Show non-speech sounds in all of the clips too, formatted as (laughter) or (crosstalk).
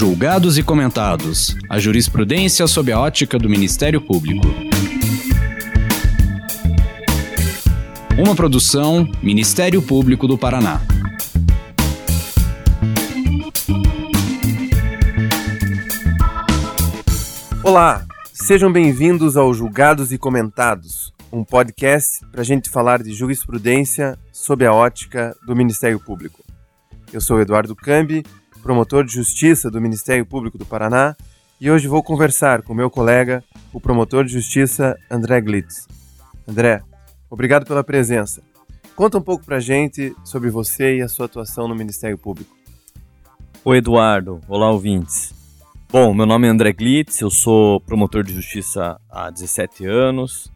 Julgados e comentados. A jurisprudência sob a ótica do Ministério Público. Uma produção Ministério Público do Paraná. Olá, sejam bem-vindos ao Julgados e Comentados, um podcast para a gente falar de jurisprudência sob a ótica do Ministério Público. Eu sou Eduardo Cambi, promotor de justiça do Ministério Público do Paraná, e hoje vou conversar com meu colega, o promotor de justiça André Glitz. André, obrigado pela presença. Conta um pouco para a gente sobre você e a sua atuação no Ministério Público. Oi, Eduardo. Olá, ouvintes. Bom, meu nome é André Glitz, eu sou promotor de justiça há 17 anos,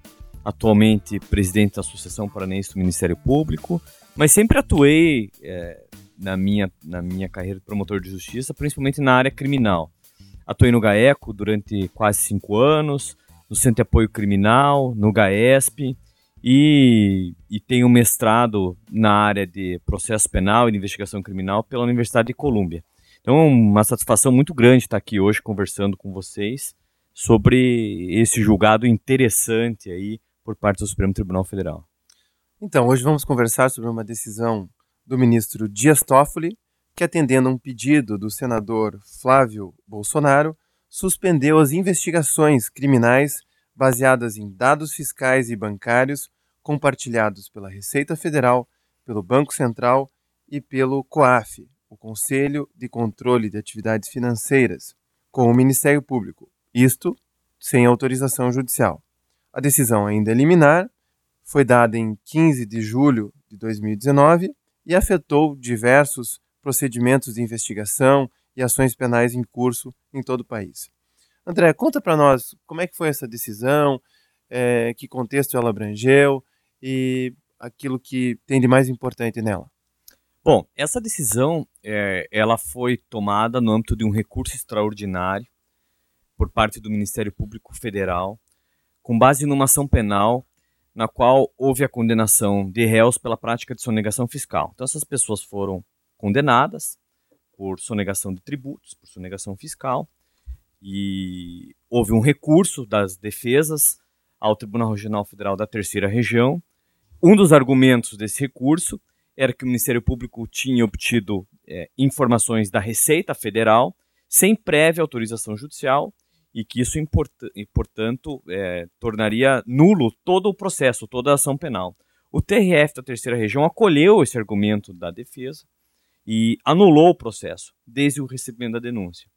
atualmente presidente da Associação Paranense do Ministério Público, mas sempre atuei é, na, minha, na minha carreira de promotor de justiça, principalmente na área criminal. Atuei no GAECO durante quase cinco anos, no Centro de Apoio Criminal, no GAESP, e, e tenho mestrado na área de processo penal e de investigação criminal pela Universidade de Colômbia. Então, uma satisfação muito grande estar aqui hoje conversando com vocês sobre esse julgado interessante aí por parte do Supremo Tribunal Federal. Então, hoje vamos conversar sobre uma decisão do ministro Dias Toffoli, que atendendo a um pedido do senador Flávio Bolsonaro, suspendeu as investigações criminais baseadas em dados fiscais e bancários compartilhados pela Receita Federal, pelo Banco Central e pelo COAF, o Conselho de Controle de Atividades Financeiras, com o Ministério Público, isto sem autorização judicial. A decisão ainda liminar foi dada em 15 de julho de 2019 e afetou diversos procedimentos de investigação e ações penais em curso em todo o país. André, conta para nós como é que foi essa decisão, é, que contexto ela abrangeu e aquilo que tem de mais importante nela. Bom, essa decisão é, ela foi tomada no âmbito de um recurso extraordinário por parte do Ministério Público Federal, com base numa ação penal na qual houve a condenação de réus pela prática de sonegação fiscal. Então essas pessoas foram condenadas por sonegação de tributos, por sonegação fiscal, e houve um recurso das defesas ao Tribunal Regional Federal da Terceira Região. Um dos argumentos desse recurso era que o Ministério Público tinha obtido é, informações da Receita Federal sem prévia autorização judicial e que isso, import e, portanto, é, tornaria nulo todo o processo, toda a ação penal. O TRF da Terceira Região acolheu esse argumento da defesa e anulou o processo desde o recebimento da denúncia.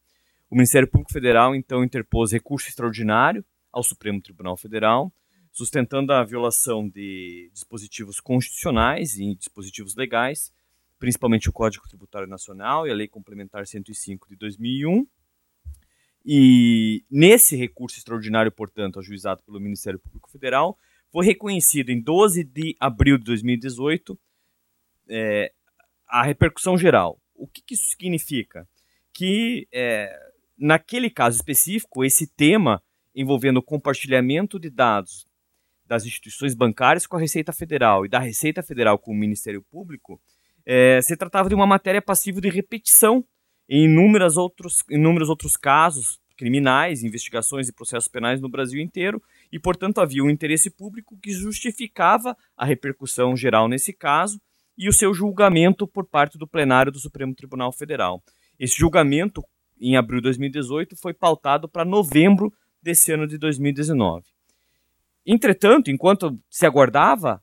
O Ministério Público Federal, então, interpôs recurso extraordinário ao Supremo Tribunal Federal, sustentando a violação de dispositivos constitucionais e dispositivos legais, principalmente o Código Tributário Nacional e a Lei Complementar 105 de 2001. E nesse recurso extraordinário, portanto, ajuizado pelo Ministério Público Federal, foi reconhecido em 12 de abril de 2018 é, a repercussão geral. O que, que isso significa? Que é, naquele caso específico, esse tema envolvendo o compartilhamento de dados das instituições bancárias com a Receita Federal e da Receita Federal com o Ministério Público, é, se tratava de uma matéria passiva de repetição em inúmeros outros, inúmeros outros casos criminais, investigações e processos penais no Brasil inteiro, e, portanto, havia um interesse público que justificava a repercussão geral nesse caso e o seu julgamento por parte do plenário do Supremo Tribunal Federal. Esse julgamento, em abril de 2018, foi pautado para novembro desse ano de 2019. Entretanto, enquanto se aguardava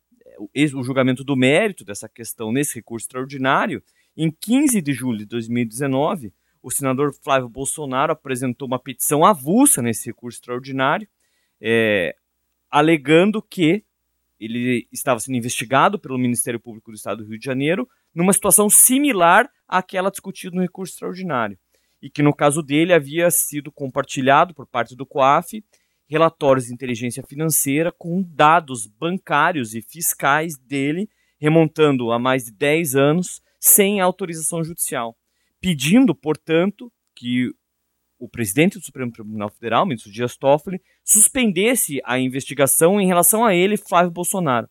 eh, o julgamento do mérito dessa questão nesse recurso extraordinário, em 15 de julho de 2019, o senador Flávio Bolsonaro apresentou uma petição avulsa nesse recurso extraordinário, é, alegando que ele estava sendo investigado pelo Ministério Público do Estado do Rio de Janeiro numa situação similar àquela discutida no recurso extraordinário. E que, no caso dele, havia sido compartilhado por parte do COAF relatórios de inteligência financeira com dados bancários e fiscais dele, remontando a mais de 10 anos, sem autorização judicial, pedindo, portanto, que o presidente do Supremo Tribunal Federal, ministro Dias Toffoli, suspendesse a investigação em relação a ele, Flávio Bolsonaro.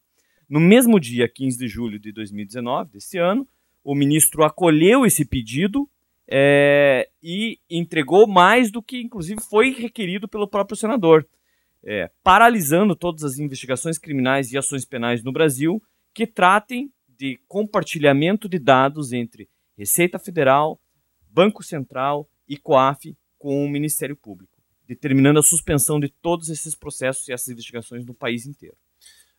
No mesmo dia, 15 de julho de 2019, desse ano, o ministro acolheu esse pedido é, e entregou mais do que, inclusive, foi requerido pelo próprio senador, é, paralisando todas as investigações criminais e ações penais no Brasil que tratem de compartilhamento de dados entre Receita Federal, Banco Central e COAF com o Ministério Público, determinando a suspensão de todos esses processos e essas investigações no país inteiro.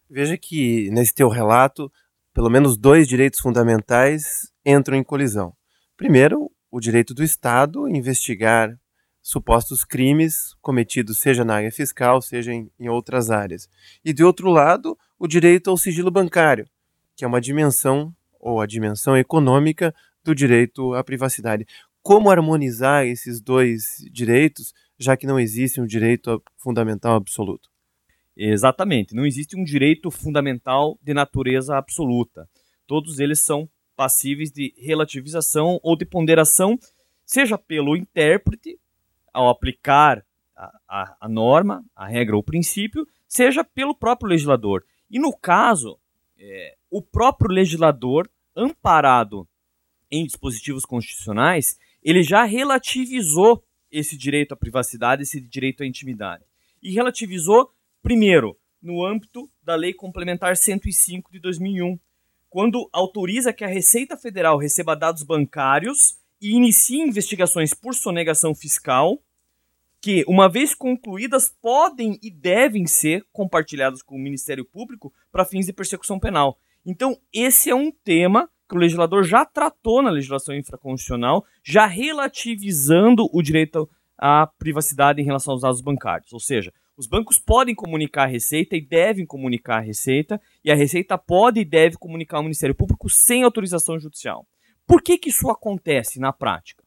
Veja que nesse teu relato, pelo menos dois direitos fundamentais entram em colisão. Primeiro, o direito do Estado investigar supostos crimes cometidos seja na área fiscal, seja em, em outras áreas. E de outro lado, o direito ao sigilo bancário, que é uma dimensão ou a dimensão econômica do direito à privacidade. Como harmonizar esses dois direitos, já que não existe um direito fundamental absoluto? Exatamente, não existe um direito fundamental de natureza absoluta. Todos eles são passíveis de relativização ou de ponderação, seja pelo intérprete, ao aplicar a, a, a norma, a regra ou o princípio, seja pelo próprio legislador. E no caso, é, o próprio legislador, amparado em dispositivos constitucionais, ele já relativizou esse direito à privacidade, esse direito à intimidade. E relativizou, primeiro, no âmbito da Lei Complementar 105 de 2001, quando autoriza que a Receita Federal receba dados bancários e inicie investigações por sonegação fiscal, que, uma vez concluídas, podem e devem ser compartilhadas com o Ministério Público para fins de persecução penal. Então, esse é um tema que o legislador já tratou na legislação infraconstitucional, já relativizando o direito à privacidade em relação aos dados bancários. Ou seja, os bancos podem comunicar a Receita e devem comunicar a Receita, e a Receita pode e deve comunicar ao Ministério Público sem autorização judicial. Por que, que isso acontece na prática?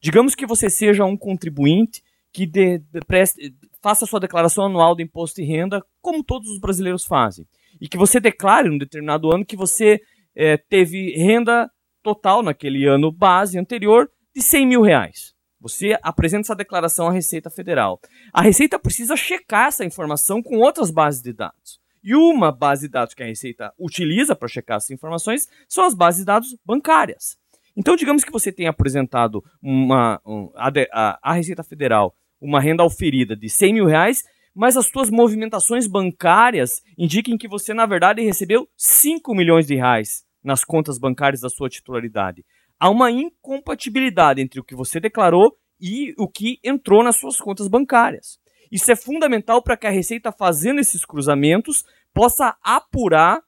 Digamos que você seja um contribuinte que de, de, preste, faça sua declaração anual de imposto de renda, como todos os brasileiros fazem, e que você declare um determinado ano que você é, teve renda total naquele ano base anterior de 100 mil reais. Você apresenta essa declaração à Receita Federal. A Receita precisa checar essa informação com outras bases de dados. E uma base de dados que a Receita utiliza para checar essas informações são as bases de dados bancárias. Então, digamos que você tenha apresentado uma, um, a, a, Receita Federal uma renda oferida de 100 mil reais, mas as suas movimentações bancárias indiquem que você, na verdade, recebeu 5 milhões de reais nas contas bancárias da sua titularidade. Há uma incompatibilidade entre o que você declarou e o que entrou nas suas contas bancárias. Isso é fundamental para que a Receita, fazendo esses cruzamentos, possa apurar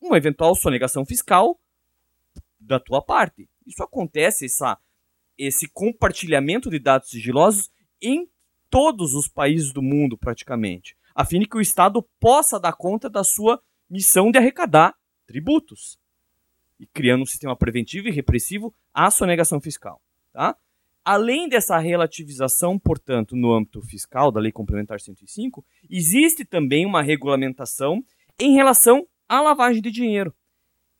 uma eventual sonegação fiscal da tua parte. Isso acontece, essa, esse compartilhamento de dados sigilosos, em todos os países do mundo, praticamente, a fim de que o Estado possa dar conta da sua missão de arrecadar tributos e criando um sistema preventivo e repressivo à sonegação fiscal. Tá? Além dessa relativização, portanto, no âmbito fiscal da Lei Complementar 105, existe também uma regulamentação em relação à lavagem de dinheiro.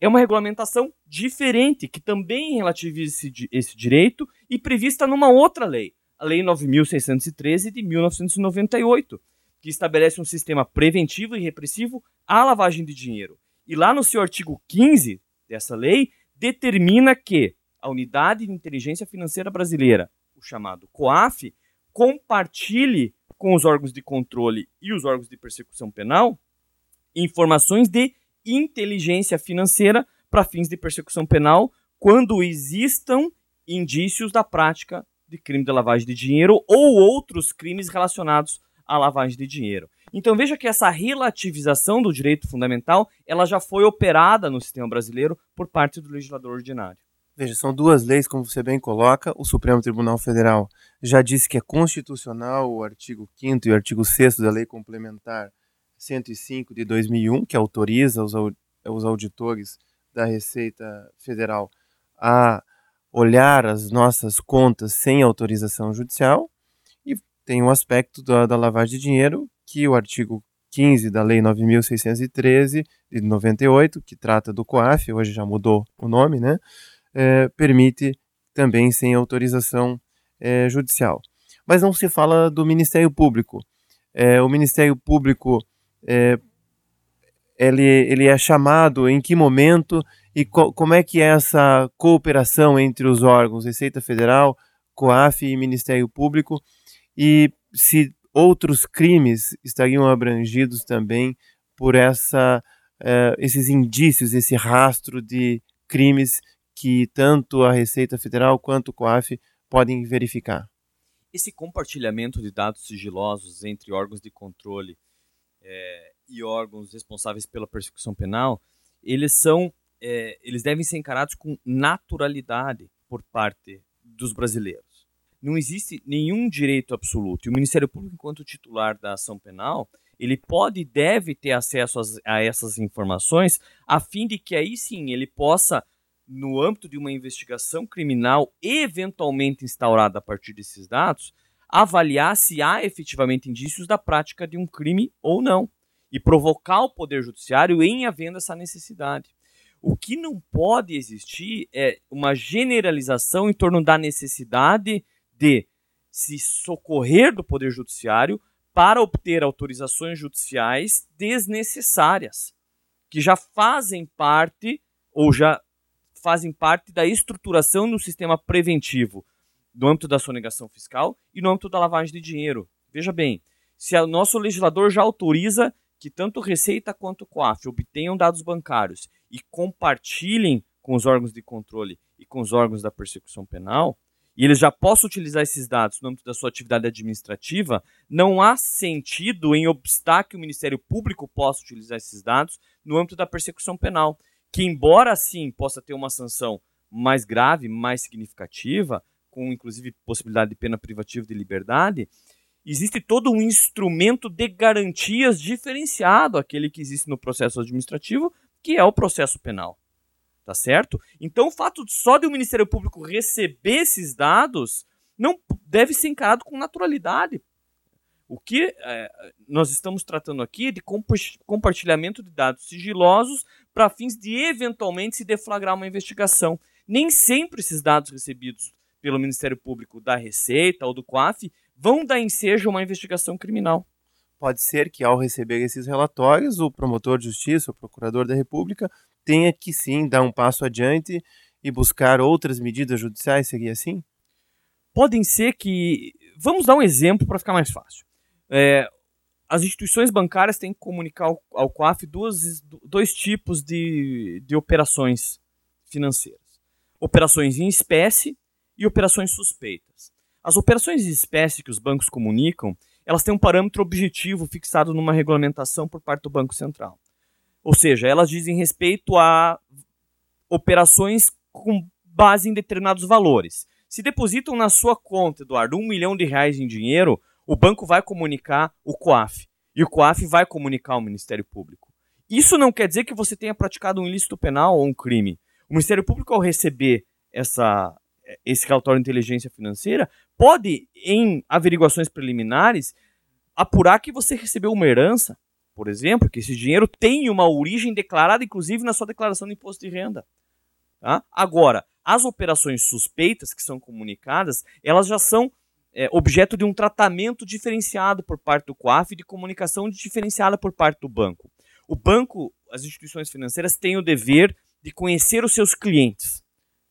É uma regulamentação diferente, que também relativiza esse, esse direito e prevista numa outra lei, a Lei 9.613 de 1998, que estabelece um sistema preventivo e repressivo à lavagem de dinheiro. E lá no seu artigo 15 dessa lei, determina que a Unidade de Inteligência Financeira Brasileira, o chamado COAF, compartilhe com os órgãos de controle e os órgãos de persecução penal informações de inteligência financeira para fins de persecução penal quando existam indícios da prática de crime de lavagem de dinheiro ou outros crimes relacionados à lavagem de dinheiro. Então veja que essa relativização do direito fundamental, ela já foi operada no sistema brasileiro por parte do legislador ordinário. Veja, são duas leis, como você bem coloca. O Supremo Tribunal Federal já disse que é constitucional o artigo 5 e o artigo 6 da Lei Complementar 105 de 2001, que autoriza os, os auditores da Receita Federal a olhar as nossas contas sem autorização judicial e tem um aspecto da, da lavagem de dinheiro que o artigo 15 da Lei 9.613 de 98, que trata do COAF, hoje já mudou o nome, né, é, permite também sem autorização é, judicial. Mas não se fala do Ministério Público. É, o Ministério Público é, ele, ele é chamado em que momento E co como é que é essa cooperação entre os órgãos Receita Federal, COAF e Ministério Público? E se outros crimes estariam abrangidos também por essa, uh, esses indícios, esse rastro de crimes que tanto a Receita Federal quanto o COAF podem verificar? Esse compartilhamento de dados sigilosos entre órgãos de controle é, e órgãos responsáveis pela persecução penal, eles são, é, eles devem ser encarados com naturalidade por parte dos brasileiros. Não existe nenhum direito absoluto. E o Ministério Público, enquanto titular da ação penal, ele pode e deve ter acesso a essas informações, a fim de que aí sim ele possa no âmbito de uma investigação criminal eventualmente instaurada a partir desses dados, avaliar se há efetivamente indícios da prática de um crime ou não e provocar o Poder Judiciário em havendo essa necessidade. O que não pode existir é uma generalização em torno da necessidade de se socorrer do Poder Judiciário para obter autorizações judiciais desnecessárias, que já fazem parte ou já fazem parte da estruturação do sistema preventivo no âmbito da sonegação fiscal e no âmbito da lavagem de dinheiro. Veja bem, se o nosso legislador já autoriza que tanto Receita quanto COAF obtenham dados bancários e compartilhem com os órgãos de controle e com os órgãos da persecução penal, e eles já possam utilizar esses dados no âmbito da sua atividade administrativa, não há sentido em obstar que o Ministério Público possa utilizar esses dados no âmbito da persecução penal que embora sim possa ter uma sanção mais grave, mais significativa, com inclusive possibilidade de pena privativa de liberdade, existe todo um instrumento de garantias diferenciado àquele que existe no processo administrativo, que é o processo penal. Tá certo? Então, o fato só de o Ministério Público receber esses dados não deve ser encarado com naturalidade. O que é, nós estamos tratando aqui é de compartilhamento de dados sigilosos para fins de eventualmente se deflagrar uma investigação. Nem sempre esses dados recebidos pelo Ministério Público da Receita ou do COAF vão dar ensejo a uma investigação criminal. Pode ser que, ao receber esses relatórios, o promotor de justiça, o procurador da República, tenha que sim dar um passo adiante e buscar outras medidas judiciais, seria assim? Podem ser que. Vamos dar um exemplo para ficar mais fácil. É, as instituições bancárias têm que comunicar ao, ao COAF duas, dois tipos de, de operações financeiras: operações em espécie e operações suspeitas. As operações em espécie que os bancos comunicam, elas têm um parâmetro objetivo fixado numa regulamentação por parte do Banco Central. Ou seja, elas dizem respeito a operações com base em determinados valores. Se depositam na sua conta, Eduardo, um milhão de reais em dinheiro, o banco vai comunicar o COAF e o COAF vai comunicar ao Ministério Público. Isso não quer dizer que você tenha praticado um ilícito penal ou um crime. O Ministério Público, ao receber essa, esse relatório de inteligência financeira, pode, em averiguações preliminares, apurar que você recebeu uma herança, por exemplo, que esse dinheiro tem uma origem declarada, inclusive, na sua declaração de imposto de renda. Tá? Agora, as operações suspeitas que são comunicadas, elas já são é, objeto de um tratamento diferenciado por parte do COAF e de comunicação diferenciada por parte do banco. O banco, as instituições financeiras têm o dever de conhecer os seus clientes.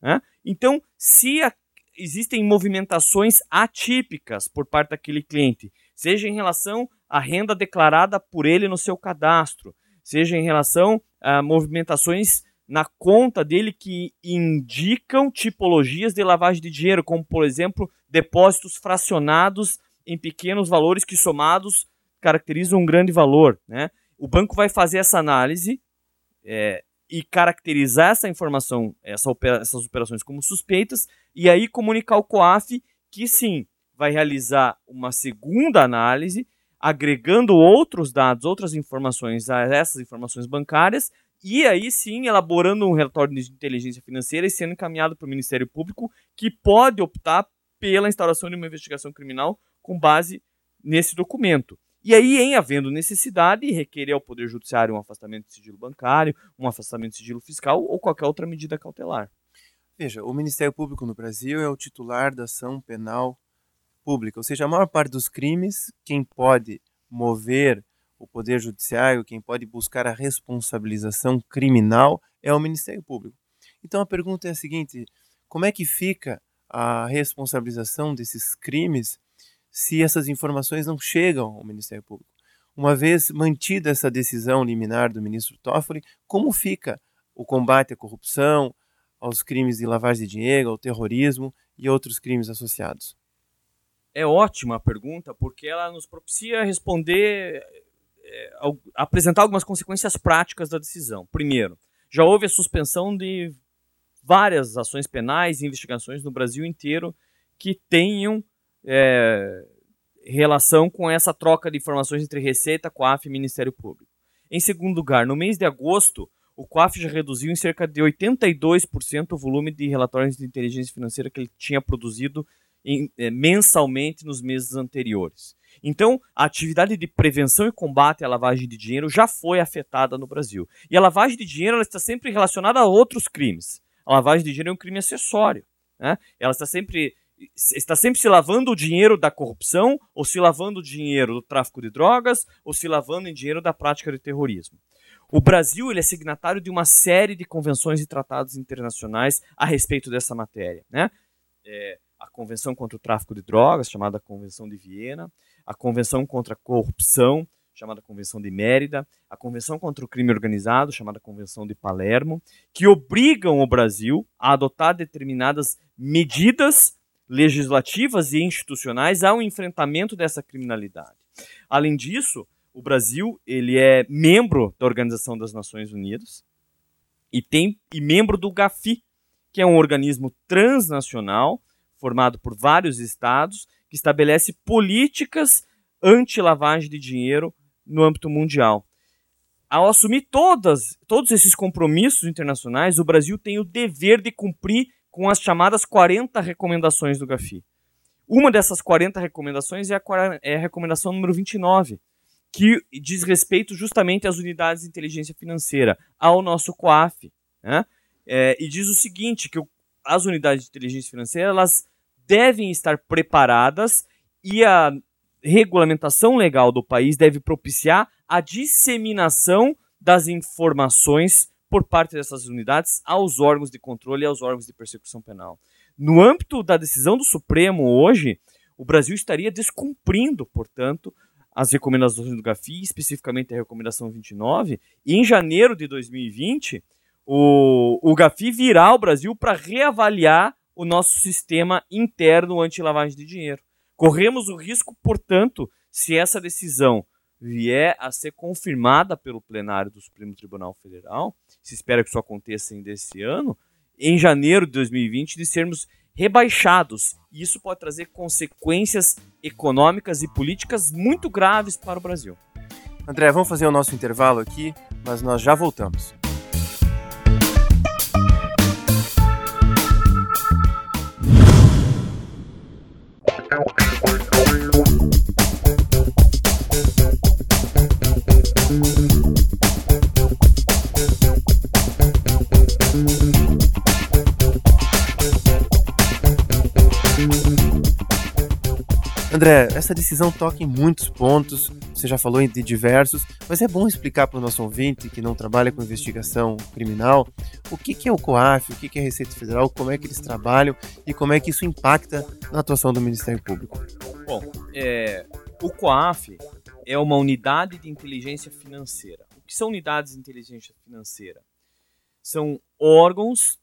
Né? Então, se a, existem movimentações atípicas por parte daquele cliente, seja em relação à renda declarada por ele no seu cadastro, seja em relação a movimentações na conta dele que indicam tipologias de lavagem de dinheiro, como, por exemplo, depósitos fracionados em pequenos valores que somados caracterizam um grande valor. Né? O banco vai fazer essa análise é, e caracterizar essa informação, essa opera, essas operações como suspeitas, e aí comunicar ao COAF que sim, vai realizar uma segunda análise, agregando outros dados, outras informações a essas informações bancárias, e aí sim elaborando um relatório de inteligência financeira e sendo encaminhado para o Ministério Público, que pode optar pela instauração de uma investigação criminal com base nesse documento. E aí, em havendo necessidade, requerer ao Poder Judiciário um afastamento de sigilo bancário, um afastamento de sigilo fiscal ou qualquer outra medida cautelar. Veja, o Ministério Público no Brasil é o titular da ação penal pública, ou seja, a maior parte dos crimes, quem pode mover o Poder Judiciário, quem pode buscar a responsabilização criminal é o Ministério Público. Então a pergunta é a seguinte: como é que fica a responsabilização desses crimes se essas informações não chegam ao Ministério Público? Uma vez mantida essa decisão liminar do ministro Toffoli, como fica o combate à corrupção, aos crimes de lavagem de dinheiro, ao terrorismo e outros crimes associados? É ótima a pergunta, porque ela nos propicia responder, é, apresentar algumas consequências práticas da decisão. Primeiro, já houve a suspensão de várias ações penais e investigações no Brasil inteiro que tenham é, relação com essa troca de informações entre Receita, COAF e Ministério Público. Em segundo lugar, no mês de agosto, o COAF já reduziu em cerca de 82% o volume de relatórios de inteligência financeira que ele tinha produzido em, é, mensalmente nos meses anteriores. Então, a atividade de prevenção e combate à lavagem de dinheiro já foi afetada no Brasil. E a lavagem de dinheiro está sempre relacionada a outros crimes. A lavagem de dinheiro é um crime acessório. Né? Ela está sempre, está sempre se lavando o dinheiro da corrupção, ou se lavando o dinheiro do tráfico de drogas, ou se lavando em dinheiro da prática de terrorismo. O Brasil ele é signatário de uma série de convenções e tratados internacionais a respeito dessa matéria. Né? É, a Convenção contra o Tráfico de Drogas, chamada Convenção de Viena, a Convenção contra a Corrupção, chamada Convenção de Mérida, a Convenção contra o Crime Organizado, chamada Convenção de Palermo, que obrigam o Brasil a adotar determinadas medidas legislativas e institucionais ao enfrentamento dessa criminalidade. Além disso, o Brasil ele é membro da Organização das Nações Unidas e tem e membro do GAFI, que é um organismo transnacional formado por vários estados que estabelece políticas anti-lavagem de dinheiro no âmbito mundial. Ao assumir todas, todos esses compromissos internacionais, o Brasil tem o dever de cumprir com as chamadas 40 recomendações do GAFI. Uma dessas 40 recomendações é a, é a recomendação número 29, que diz respeito justamente às unidades de inteligência financeira, ao nosso COAF. Né? É, e diz o seguinte, que o, as unidades de inteligência financeira elas devem estar preparadas e a regulamentação legal do país deve propiciar a disseminação das informações por parte dessas unidades aos órgãos de controle e aos órgãos de persecução penal. No âmbito da decisão do Supremo hoje, o Brasil estaria descumprindo, portanto, as recomendações do GAFI, especificamente a recomendação 29, e em janeiro de 2020, o, o GAFI virá ao Brasil para reavaliar o nosso sistema interno anti-lavagem de dinheiro. Corremos o risco, portanto, se essa decisão vier a ser confirmada pelo plenário do Supremo Tribunal Federal, se espera que isso aconteça ainda esse ano, em janeiro de 2020, de sermos rebaixados. E isso pode trazer consequências econômicas e políticas muito graves para o Brasil. André, vamos fazer o nosso intervalo aqui, mas nós já voltamos. (laughs) André, essa decisão toca em muitos pontos, você já falou de diversos, mas é bom explicar para o nosso ouvinte que não trabalha com investigação criminal o que, que é o COAF, o que, que é a Receita Federal, como é que eles trabalham e como é que isso impacta na atuação do Ministério Público. Bom, é, o COAF é uma unidade de inteligência financeira. O que são unidades de inteligência financeira? São órgãos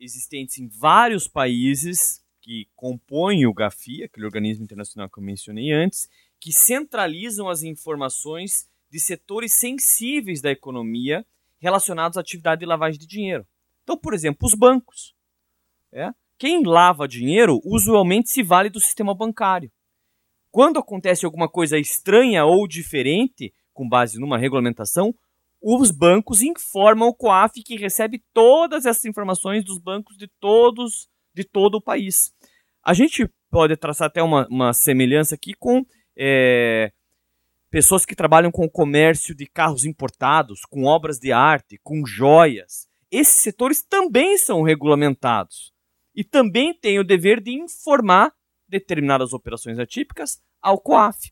existentes em vários países que compõem o GAFI, aquele organismo internacional que eu mencionei antes, que centralizam as informações de setores sensíveis da economia relacionados à atividade de lavagem de dinheiro. Então, por exemplo, os bancos. É? Quem lava dinheiro usualmente se vale do sistema bancário. Quando acontece alguma coisa estranha ou diferente, com base numa regulamentação, os bancos informam o COAF que recebe todas essas informações dos bancos de todos de todo o país. A gente pode traçar até uma, uma semelhança aqui com é, pessoas que trabalham com o comércio de carros importados, com obras de arte, com joias. Esses setores também são regulamentados e também têm o dever de informar determinadas operações atípicas ao COAF.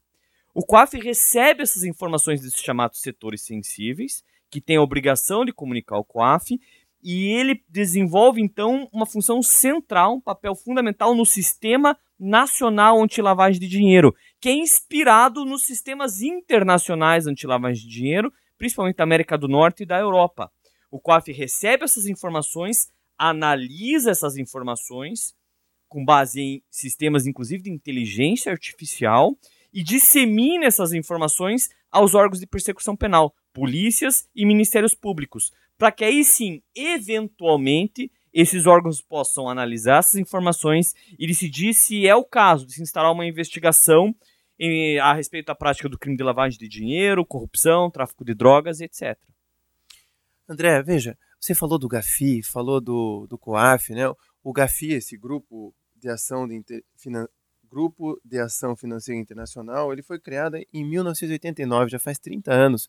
O COAF recebe essas informações desses chamados setores sensíveis, que tem a obrigação de comunicar ao COAF, e ele desenvolve então uma função central, um papel fundamental no sistema nacional anti-lavagem de dinheiro, que é inspirado nos sistemas internacionais anti-lavagem de dinheiro, principalmente da América do Norte e da Europa. O COAF recebe essas informações, analisa essas informações, com base em sistemas, inclusive, de inteligência artificial, e dissemina essas informações aos órgãos de persecução penal, polícias e ministérios públicos, para que aí sim, eventualmente, esses órgãos possam analisar essas informações e decidir se é o caso de se instalar uma investigação em, a respeito da prática do crime de lavagem de dinheiro, corrupção, tráfico de drogas, etc. André, veja, você falou do GAFI, falou do, do COAF, né? O GAFI, esse grupo de ação de inter, finan, Grupo de Ação Financeira Internacional, ele foi criado em 1989, já faz 30 anos.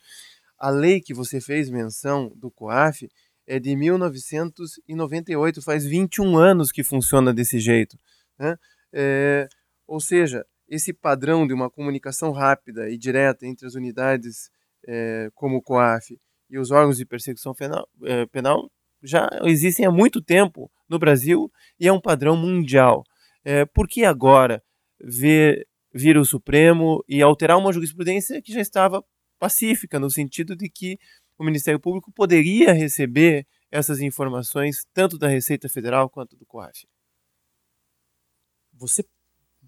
A lei que você fez menção do COAF é de 1998, faz 21 anos que funciona desse jeito. Né? É, ou seja, esse padrão de uma comunicação rápida e direta entre as unidades é, como o COAF e os órgãos de persecução penal, é, penal, já existem há muito tempo no Brasil e é um padrão mundial. É, por que agora ver, vir o Supremo e alterar uma jurisprudência que já estava pacífica, no sentido de que o Ministério Público poderia receber essas informações tanto da Receita Federal quanto do COAF. Você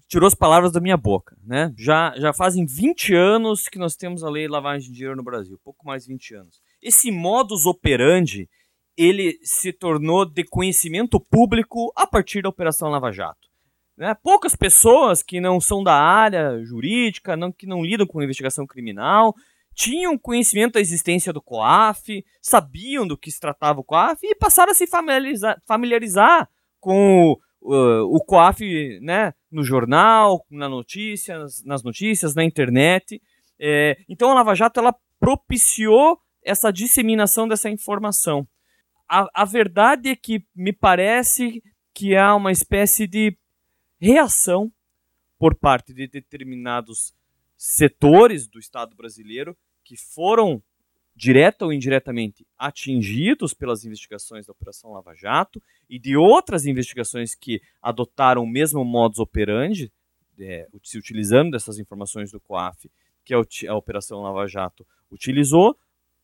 tirou as palavras da minha boca, né? Já, já fazem 20 anos que nós temos a lei lavagem de dinheiro no Brasil, pouco mais de 20 anos. Esse modus operandi, ele se tornou de conhecimento público a partir da Operação Lava Jato. Né? Poucas pessoas que não são da área jurídica, não, que não lidam com investigação criminal, tinham conhecimento da existência do COAF, sabiam do que se tratava o COAF e passaram a se familiarizar, familiarizar com o, o COAF né, no jornal, na notícias, nas notícias, na internet. É, então a Lava Jato ela propiciou essa disseminação dessa informação. A, a verdade é que me parece que há uma espécie de reação por parte de determinados setores do Estado brasileiro que foram direta ou indiretamente atingidos pelas investigações da Operação Lava Jato e de outras investigações que adotaram o mesmo modus operandi, é, se utilizando dessas informações do COAF, que a, a Operação Lava Jato utilizou,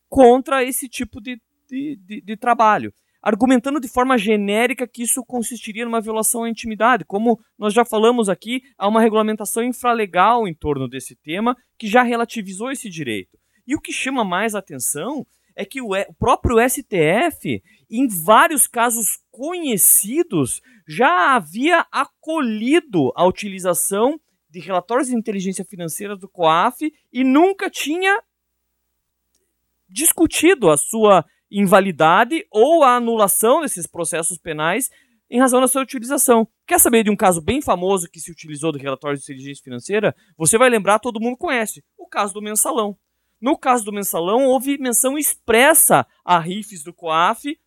contra esse tipo de, de, de, de trabalho argumentando de forma genérica que isso consistiria numa violação à intimidade. Como nós já falamos aqui, há uma regulamentação infralegal em torno desse tema que já relativizou esse direito. E o que chama mais atenção é que o próprio STF, em vários casos conhecidos, já havia acolhido a utilização de relatórios de inteligência financeira do COAF e nunca tinha discutido a sua invalidade ou a anulação desses processos penais em razão da sua utilização. Quer saber de um caso bem famoso que se utilizou do relatório de inteligência financeira? Você vai lembrar, todo mundo conhece, o caso do mensalão. No caso do mensalão, houve menção expressa a RIFs do COAF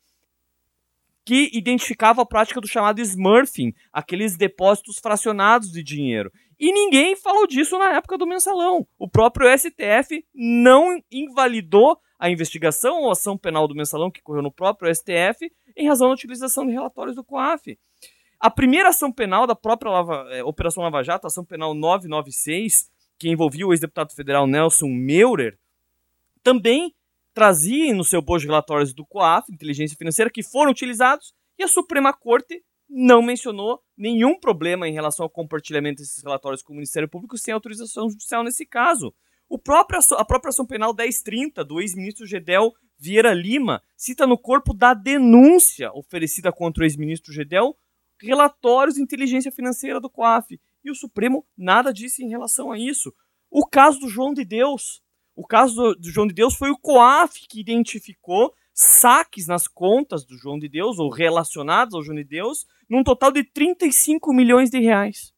que identificava a prática do chamado smurfing, aqueles depósitos fracionados de dinheiro. E ninguém falou disso na época do mensalão. O próprio STF não invalidou a investigação ou ação penal do mensalão que correu no próprio STF em razão da utilização de relatórios do COAF. A primeira ação penal da própria Lava, é, Operação Lava Jato, ação penal 996, que envolvia o ex-deputado federal Nelson Meurer, também trazia no seu bojo relatórios do COAF, inteligência financeira, que foram utilizados e a Suprema Corte não mencionou nenhum problema em relação ao compartilhamento desses relatórios com o Ministério Público sem autorização judicial nesse caso. O próprio, a própria ação penal 1030 do ex-ministro Gedel Vieira Lima cita no corpo da denúncia oferecida contra o ex-ministro Gedel relatórios de inteligência financeira do COAF. E o Supremo nada disse em relação a isso. O caso do João de Deus. O caso do, João de Deus foi o COAF que identificou saques nas contas do João de Deus, ou relacionados ao João de Deus, num total de 35 milhões de reais.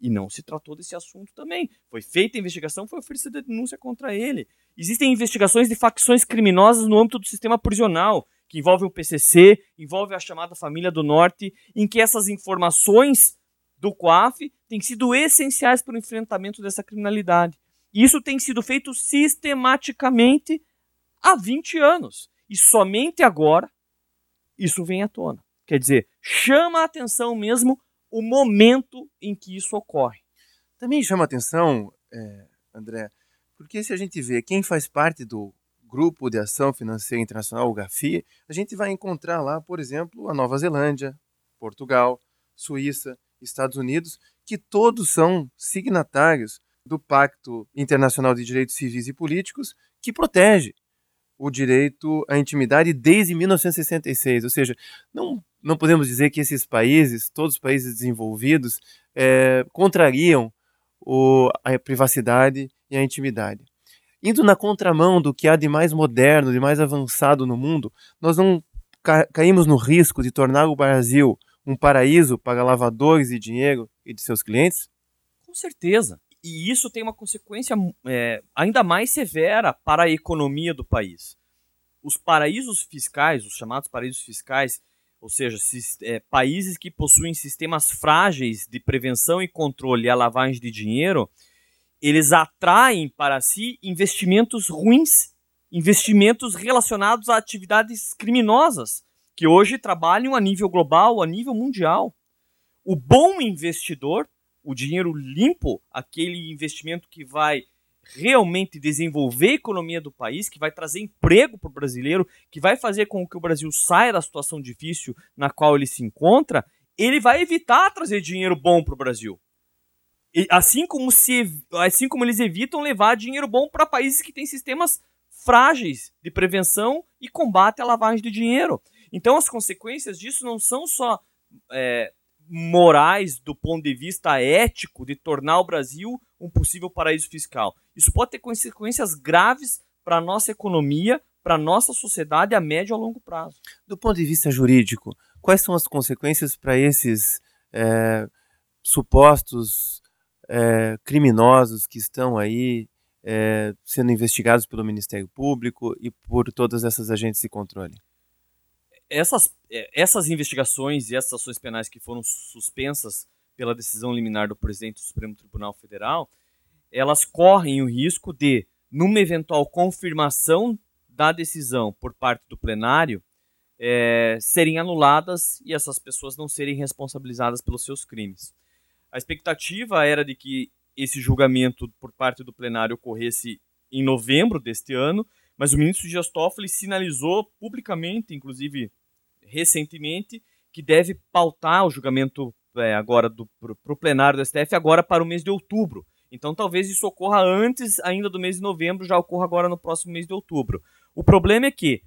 E não se tratou desse assunto também. Foi feita a investigação, foi oferecida denúncia contra ele. Existem investigações de facções criminosas no âmbito do sistema prisional, que envolvem o PCC, envolve a chamada Família do Norte, em que essas informações do COAF têm sido essenciais para o enfrentamento dessa criminalidade. Isso tem sido feito sistematicamente há 20 anos. E somente agora isso vem à tona. Quer dizer, chama a atenção mesmo o momento em que isso ocorre. Também chama a atenção, é, André, porque se a gente vê quem faz parte do Grupo de Ação Financeira Internacional, o GAFI, a gente vai encontrar lá, por exemplo, a Nova Zelândia, Portugal, Suíça, Estados Unidos, que todos são signatários do Pacto Internacional de Direitos Civis e Políticos, que protege o direito à intimidade desde 1966. Ou seja, não, não podemos dizer que esses países, todos os países desenvolvidos, é, contrariam o, a privacidade e a intimidade. Indo na contramão do que há de mais moderno, de mais avançado no mundo, nós não ca caímos no risco de tornar o Brasil um paraíso para lavadores de dinheiro e de seus clientes? Com certeza. E isso tem uma consequência é, ainda mais severa para a economia do país. Os paraísos fiscais, os chamados paraísos fiscais, ou seja, é, países que possuem sistemas frágeis de prevenção e controle à lavagem de dinheiro, eles atraem para si investimentos ruins, investimentos relacionados a atividades criminosas, que hoje trabalham a nível global, a nível mundial. O bom investidor o dinheiro limpo, aquele investimento que vai realmente desenvolver a economia do país, que vai trazer emprego para o brasileiro, que vai fazer com que o Brasil saia da situação difícil na qual ele se encontra, ele vai evitar trazer dinheiro bom para o Brasil. E assim como se, assim como eles evitam levar dinheiro bom para países que têm sistemas frágeis de prevenção e combate à lavagem de dinheiro. Então as consequências disso não são só é, morais do ponto de vista ético de tornar o Brasil um possível paraíso fiscal. Isso pode ter consequências graves para a nossa economia, para a nossa sociedade a médio e a longo prazo. Do ponto de vista jurídico, quais são as consequências para esses é, supostos é, criminosos que estão aí é, sendo investigados pelo Ministério Público e por todas essas agentes de controle? Essas, é, essas investigações e essas ações penais que foram suspensas pela decisão liminar do presidente do Supremo Tribunal Federal, elas correm o risco de, numa eventual confirmação da decisão por parte do plenário, é, serem anuladas e essas pessoas não serem responsabilizadas pelos seus crimes. A expectativa era de que esse julgamento por parte do plenário ocorresse em novembro deste ano, mas o ministro Dias Toffoli sinalizou publicamente, inclusive recentemente, que deve pautar o julgamento é, agora para o plenário do STF agora para o mês de outubro. Então talvez isso ocorra antes ainda do mês de novembro, já ocorra agora no próximo mês de outubro. O problema é que,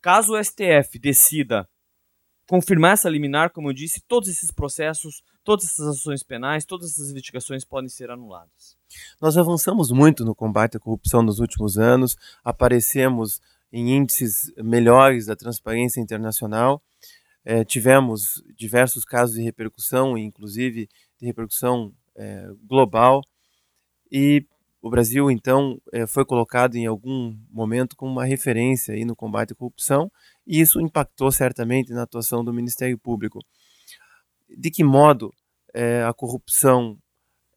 caso o STF decida confirmar essa liminar, como eu disse, todos esses processos, todas essas ações penais, todas essas investigações podem ser anuladas. Nós avançamos muito no combate à corrupção nos últimos anos, aparecemos em índices melhores da transparência internacional. É, tivemos diversos casos de repercussão, inclusive de repercussão é, global, e o Brasil, então, é, foi colocado em algum momento como uma referência aí no combate à corrupção, e isso impactou certamente na atuação do Ministério Público. De que modo é, a corrupção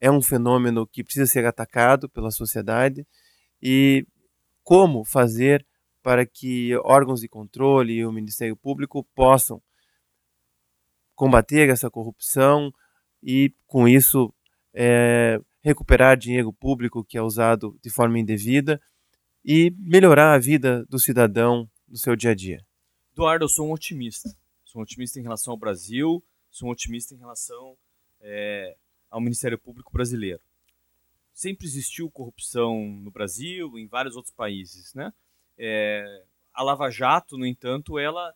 é um fenômeno que precisa ser atacado pela sociedade e como fazer para que órgãos de controle e o Ministério Público possam combater essa corrupção e, com isso, é, recuperar dinheiro público que é usado de forma indevida e melhorar a vida do cidadão no seu dia a dia. Eduardo, eu sou um otimista. Sou um otimista em relação ao Brasil, sou um otimista em relação é, ao Ministério Público brasileiro. Sempre existiu corrupção no Brasil, em vários outros países, né? É, a Lava Jato, no entanto, ela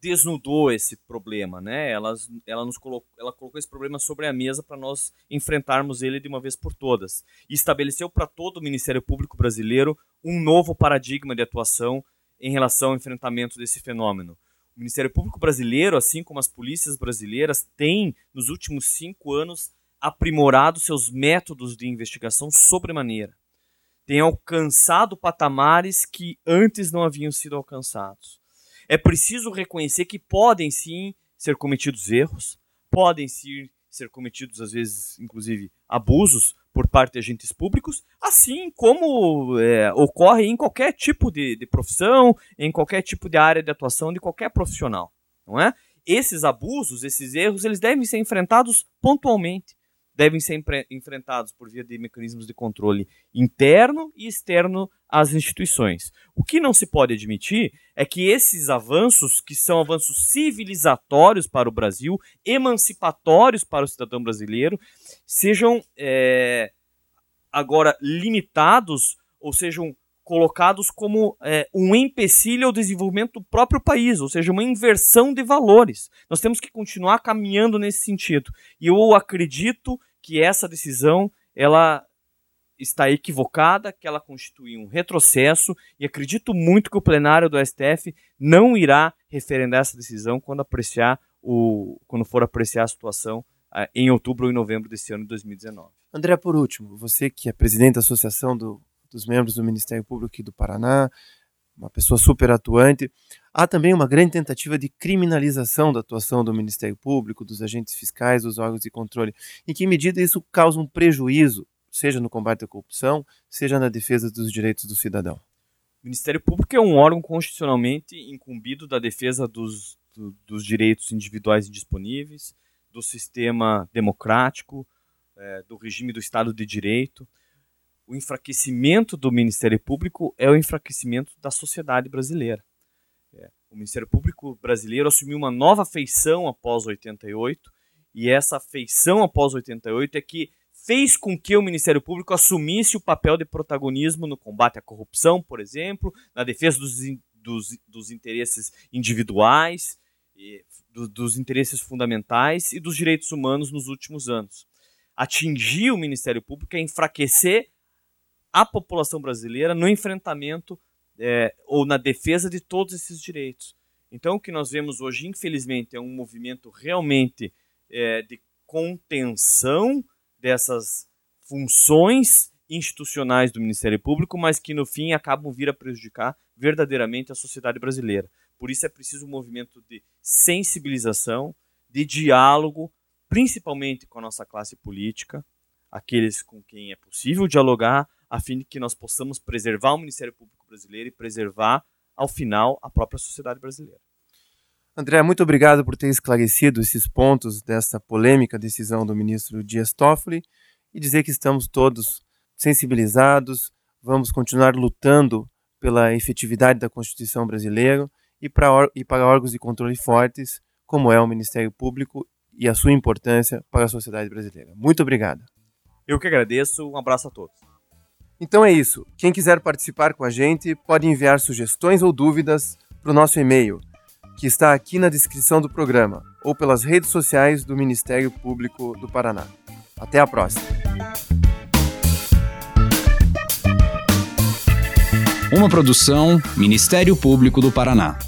desnudou esse problema, né? Ela, ela nos colocou, ela colocou esse problema sobre a mesa para nós enfrentarmos ele de uma vez por todas e estabeleceu para todo o Ministério Público brasileiro um novo paradigma de atuação em relação ao enfrentamento desse fenômeno. O Ministério Público brasileiro, assim como as polícias brasileiras, tem nos últimos cinco anos aprimorado seus métodos de investigação sobremaneira tem alcançado patamares que antes não haviam sido alcançados. É preciso reconhecer que podem sim ser cometidos erros, podem sim, ser cometidos, às vezes, inclusive, abusos por parte de agentes públicos, assim como é, ocorre em qualquer tipo de, de, profissão, em qualquer tipo de área de atuação de qualquer profissional, não é? Esses abusos, esses erros, eles devem ser enfrentados pontualmente, devem ser enfrentados por via de mecanismos de controle interno e externo às instituições. O que não se pode admitir é que esses avanços, que são avanços civilizatórios para o Brasil, emancipatórios para o cidadão brasileiro, sejam é, agora limitados ou sejam colocados como é, um empecilho ao desenvolvimento do próprio país, ou seja, uma inversão de valores. Nós temos que continuar caminhando nesse sentido. E eu acredito que essa decisão ela está equivocada, que ela constitui um retrocesso e acredito muito que o plenário do STF não irá referendar essa decisão quando apreciar o quando for apreciar a situação uh, em outubro ou em novembro desse ano de 2019. André, por último, você que é presidente da Associação do, dos Membros do Ministério Público aqui do Paraná, uma pessoa super atuante, há também uma grande tentativa de criminalização da atuação do Ministério Público, dos agentes fiscais, dos órgãos de controle. Em que medida isso causa um prejuízo seja no combate à corrupção, seja na defesa dos direitos do cidadão. O Ministério Público é um órgão constitucionalmente incumbido da defesa dos, do, dos direitos individuais indisponíveis, do sistema democrático, é, do regime do Estado de Direito. O enfraquecimento do Ministério Público é o enfraquecimento da sociedade brasileira. É, o Ministério Público brasileiro assumiu uma nova feição após 88, e essa feição após 88 é que fez com que o Ministério Público assumisse o papel de protagonismo no combate à corrupção, por exemplo, na defesa dos, dos, dos interesses individuais, e, do, dos interesses fundamentais e dos direitos humanos nos últimos anos. Atingir o Ministério Público é enfraquecer a população brasileira no enfrentamento é, ou na defesa de todos esses direitos. Então, o que nós vemos hoje, infelizmente, é um movimento realmente é, de contenção dessas funções institucionais do Ministério Público, mas que no fim acabam vir a prejudicar verdadeiramente a sociedade brasileira. Por isso é preciso um movimento de sensibilização, de diálogo, principalmente com a nossa classe política, aqueles com quem é possível dialogar, a fim de que nós possamos preservar o Ministério Público brasileiro e preservar, ao final, a própria sociedade brasileira. André, muito obrigado por ter esclarecido esses pontos dessa polêmica decisão do ministro Dias Toffoli e dizer que estamos todos sensibilizados, vamos continuar lutando pela efetividade da Constituição brasileira e para, e para órgãos de controle fortes, como é o Ministério Público e a sua importância para a sociedade brasileira. Muito obrigado. Eu que agradeço, um abraço a todos. Então é isso. Quem quiser participar com a gente pode enviar sugestões ou dúvidas para o nosso e-mail que está aqui na descrição do programa ou pelas redes sociais do Ministério Público do Paraná. Até a próxima! Uma produção Ministério Público do Paraná.